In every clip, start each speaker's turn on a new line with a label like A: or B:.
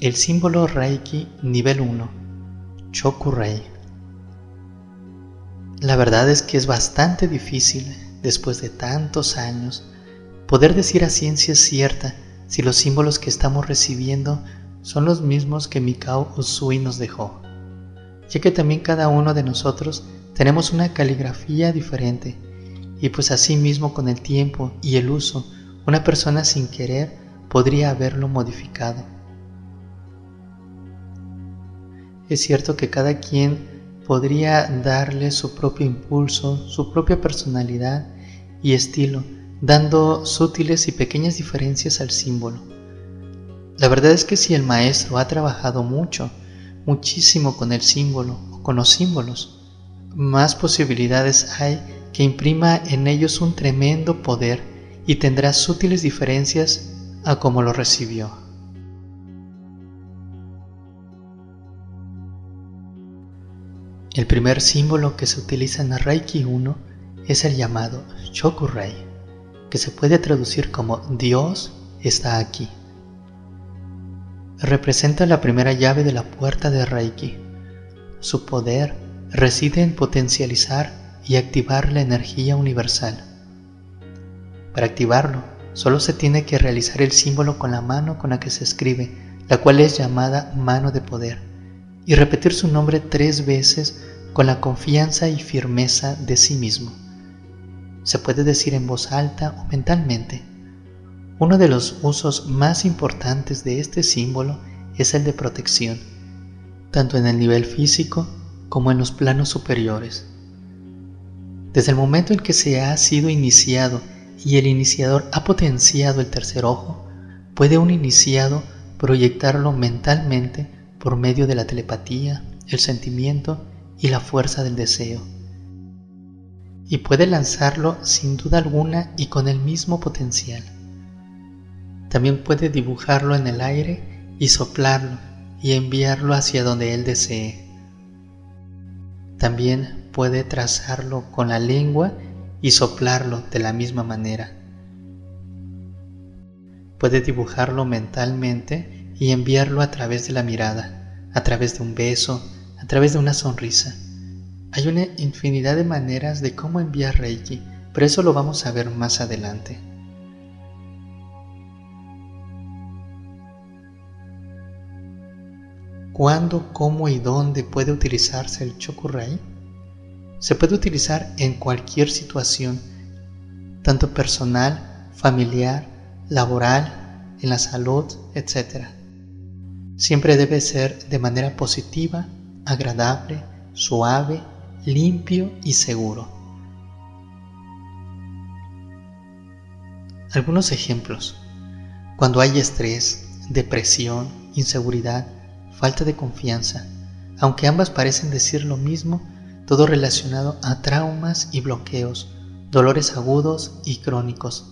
A: El símbolo Reiki nivel 1, Chokurei. La verdad es que es bastante difícil, después de tantos años, poder decir a ciencia cierta si los símbolos que estamos recibiendo son los mismos que Mikao Usui nos dejó, ya que también cada uno de nosotros tenemos una caligrafía diferente y pues así mismo con el tiempo y el uso, una persona sin querer podría haberlo modificado. Es cierto que cada quien podría darle su propio impulso, su propia personalidad y estilo, dando sutiles y pequeñas diferencias al símbolo. La verdad es que si el maestro ha trabajado mucho, muchísimo con el símbolo o con los símbolos, más posibilidades hay que imprima en ellos un tremendo poder y tendrá sutiles diferencias a como lo recibió. El primer símbolo que se utiliza en Reiki 1 es el llamado Chokurei, que se puede traducir como Dios está aquí. Representa la primera llave de la puerta de Reiki. Su poder reside en potencializar y activar la energía universal. Para activarlo, solo se tiene que realizar el símbolo con la mano con la que se escribe, la cual es llamada mano de poder, y repetir su nombre tres veces con la confianza y firmeza de sí mismo. Se puede decir en voz alta o mentalmente. Uno de los usos más importantes de este símbolo es el de protección, tanto en el nivel físico como en los planos superiores. Desde el momento en que se ha sido iniciado y el iniciador ha potenciado el tercer ojo, puede un iniciado proyectarlo mentalmente por medio de la telepatía, el sentimiento y la fuerza del deseo. Y puede lanzarlo sin duda alguna y con el mismo potencial. También puede dibujarlo en el aire y soplarlo y enviarlo hacia donde él desee. También puede trazarlo con la lengua y soplarlo de la misma manera. Puede dibujarlo mentalmente y enviarlo a través de la mirada, a través de un beso, a través de una sonrisa. Hay una infinidad de maneras de cómo enviar Reiki, pero eso lo vamos a ver más adelante. ¿Cuándo, cómo y dónde puede utilizarse el Chokurei? Se puede utilizar en cualquier situación, tanto personal, familiar, laboral, en la salud, etc. Siempre debe ser de manera positiva, agradable, suave, limpio y seguro. Algunos ejemplos. Cuando hay estrés, depresión, inseguridad, falta de confianza, aunque ambas parecen decir lo mismo, todo relacionado a traumas y bloqueos, dolores agudos y crónicos,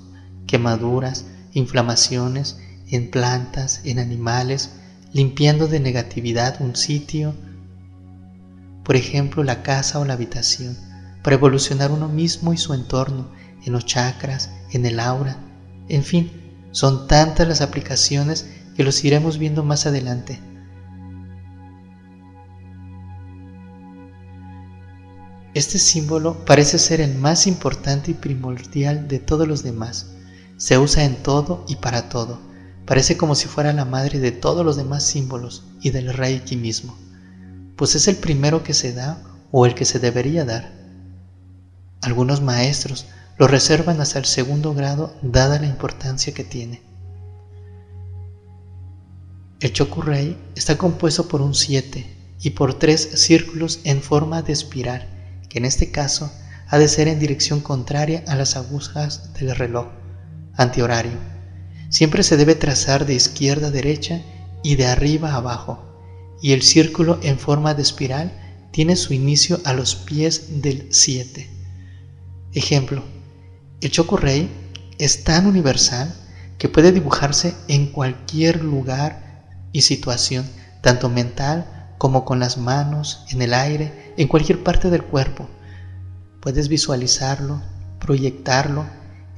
A: quemaduras, inflamaciones en plantas, en animales, limpiando de negatividad un sitio, por ejemplo la casa o la habitación, para evolucionar uno mismo y su entorno, en los chakras, en el aura, en fin, son tantas las aplicaciones que los iremos viendo más adelante. Este símbolo parece ser el más importante y primordial de todos los demás. Se usa en todo y para todo. Parece como si fuera la madre de todos los demás símbolos y del Reiki mismo, pues es el primero que se da o el que se debería dar. Algunos maestros lo reservan hasta el segundo grado dada la importancia que tiene. El Chokurei está compuesto por un 7 y por tres círculos en forma de espiral que en este caso ha de ser en dirección contraria a las agujas del reloj, antihorario. Siempre se debe trazar de izquierda a derecha y de arriba a abajo, y el círculo en forma de espiral tiene su inicio a los pies del 7. Ejemplo, el Chokurei es tan universal que puede dibujarse en cualquier lugar y situación, tanto mental como con las manos, en el aire, en cualquier parte del cuerpo. Puedes visualizarlo, proyectarlo,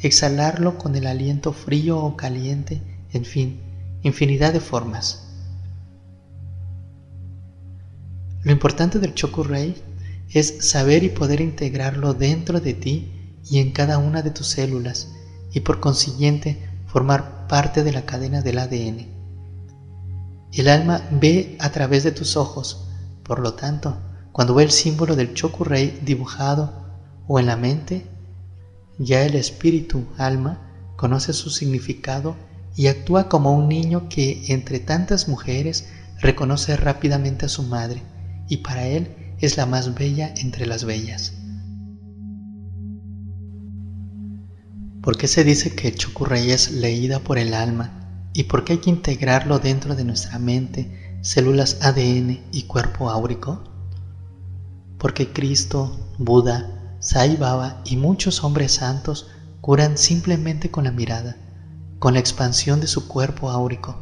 A: exhalarlo con el aliento frío o caliente, en fin, infinidad de formas. Lo importante del Chokurei es saber y poder integrarlo dentro de ti y en cada una de tus células y por consiguiente formar parte de la cadena del ADN. El alma ve a través de tus ojos, por lo tanto, cuando ve el símbolo del Chokurei dibujado o en la mente, ya el espíritu, alma, conoce su significado y actúa como un niño que entre tantas mujeres reconoce rápidamente a su madre y para él es la más bella entre las bellas. ¿Por qué se dice que el es leída por el alma? ¿Y por qué hay que integrarlo dentro de nuestra mente, células ADN y cuerpo áurico? Porque Cristo, Buda, Sai Baba y muchos hombres santos curan simplemente con la mirada, con la expansión de su cuerpo áurico.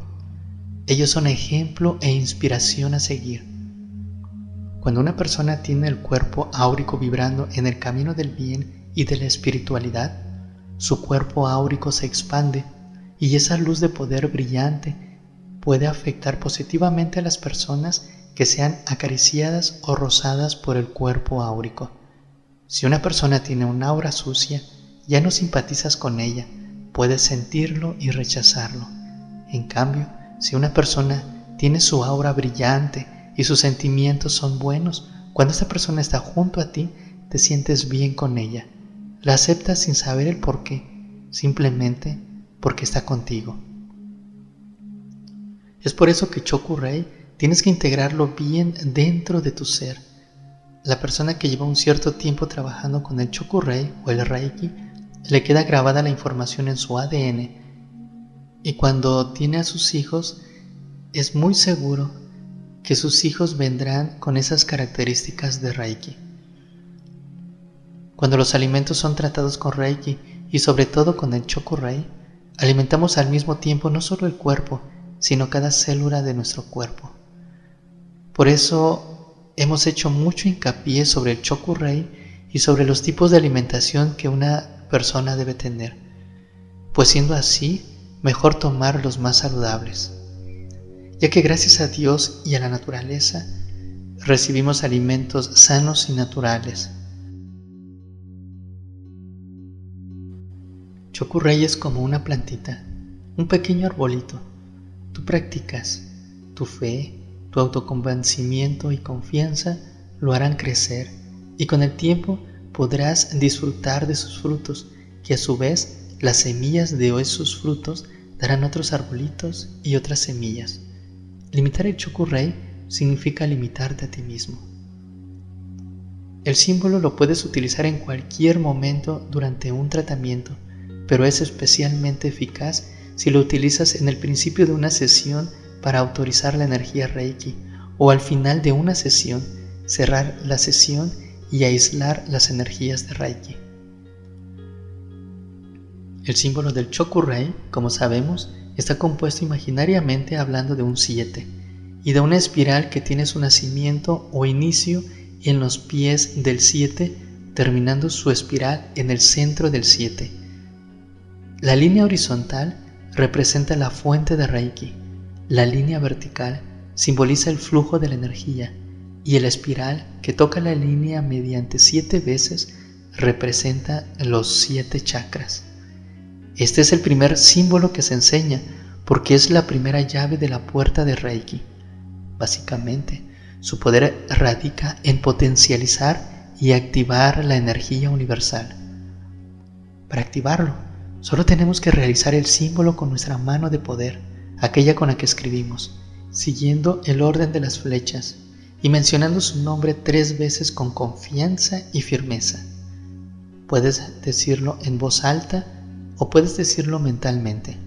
A: Ellos son ejemplo e inspiración a seguir. Cuando una persona tiene el cuerpo áurico vibrando en el camino del bien y de la espiritualidad, su cuerpo áurico se expande y esa luz de poder brillante puede afectar positivamente a las personas que sean acariciadas o rozadas por el cuerpo áurico. Si una persona tiene un aura sucia, ya no simpatizas con ella, puedes sentirlo y rechazarlo. En cambio, si una persona tiene su aura brillante y sus sentimientos son buenos, cuando esta persona está junto a ti, te sientes bien con ella la aceptas sin saber el por qué, simplemente porque está contigo. Es por eso que Chokurei tienes que integrarlo bien dentro de tu ser. La persona que lleva un cierto tiempo trabajando con el Chokurei o el Reiki le queda grabada la información en su ADN y cuando tiene a sus hijos es muy seguro que sus hijos vendrán con esas características de Reiki. Cuando los alimentos son tratados con Reiki y sobre todo con el Chokurei, alimentamos al mismo tiempo no solo el cuerpo, sino cada célula de nuestro cuerpo. Por eso hemos hecho mucho hincapié sobre el Chokurei y sobre los tipos de alimentación que una persona debe tener, pues siendo así, mejor tomar los más saludables, ya que gracias a Dios y a la naturaleza recibimos alimentos sanos y naturales Chokurei es como una plantita, un pequeño arbolito. Tú practicas, tu fe, tu autoconvencimiento y confianza lo harán crecer y con el tiempo podrás disfrutar de sus frutos, que a su vez las semillas de esos frutos darán otros arbolitos y otras semillas. Limitar el Chokurei significa limitarte a ti mismo. El símbolo lo puedes utilizar en cualquier momento durante un tratamiento pero es especialmente eficaz si lo utilizas en el principio de una sesión para autorizar la energía Reiki o al final de una sesión cerrar la sesión y aislar las energías de Reiki. El símbolo del Chokurei, como sabemos, está compuesto imaginariamente hablando de un 7 y de una espiral que tiene su nacimiento o inicio en los pies del 7, terminando su espiral en el centro del 7 la línea horizontal representa la fuente de Reiki, la línea vertical simboliza el flujo de la energía y el espiral que toca la línea mediante siete veces representa los siete chakras. Este es el primer símbolo que se enseña porque es la primera llave de la puerta de Reiki. Básicamente, su poder radica en potencializar y activar la energía universal. Para activarlo, Solo tenemos que realizar el símbolo con nuestra mano de poder, aquella con la que escribimos, siguiendo el orden de las flechas y mencionando su nombre tres veces con confianza y firmeza. Puedes decirlo en voz alta o puedes decirlo mentalmente.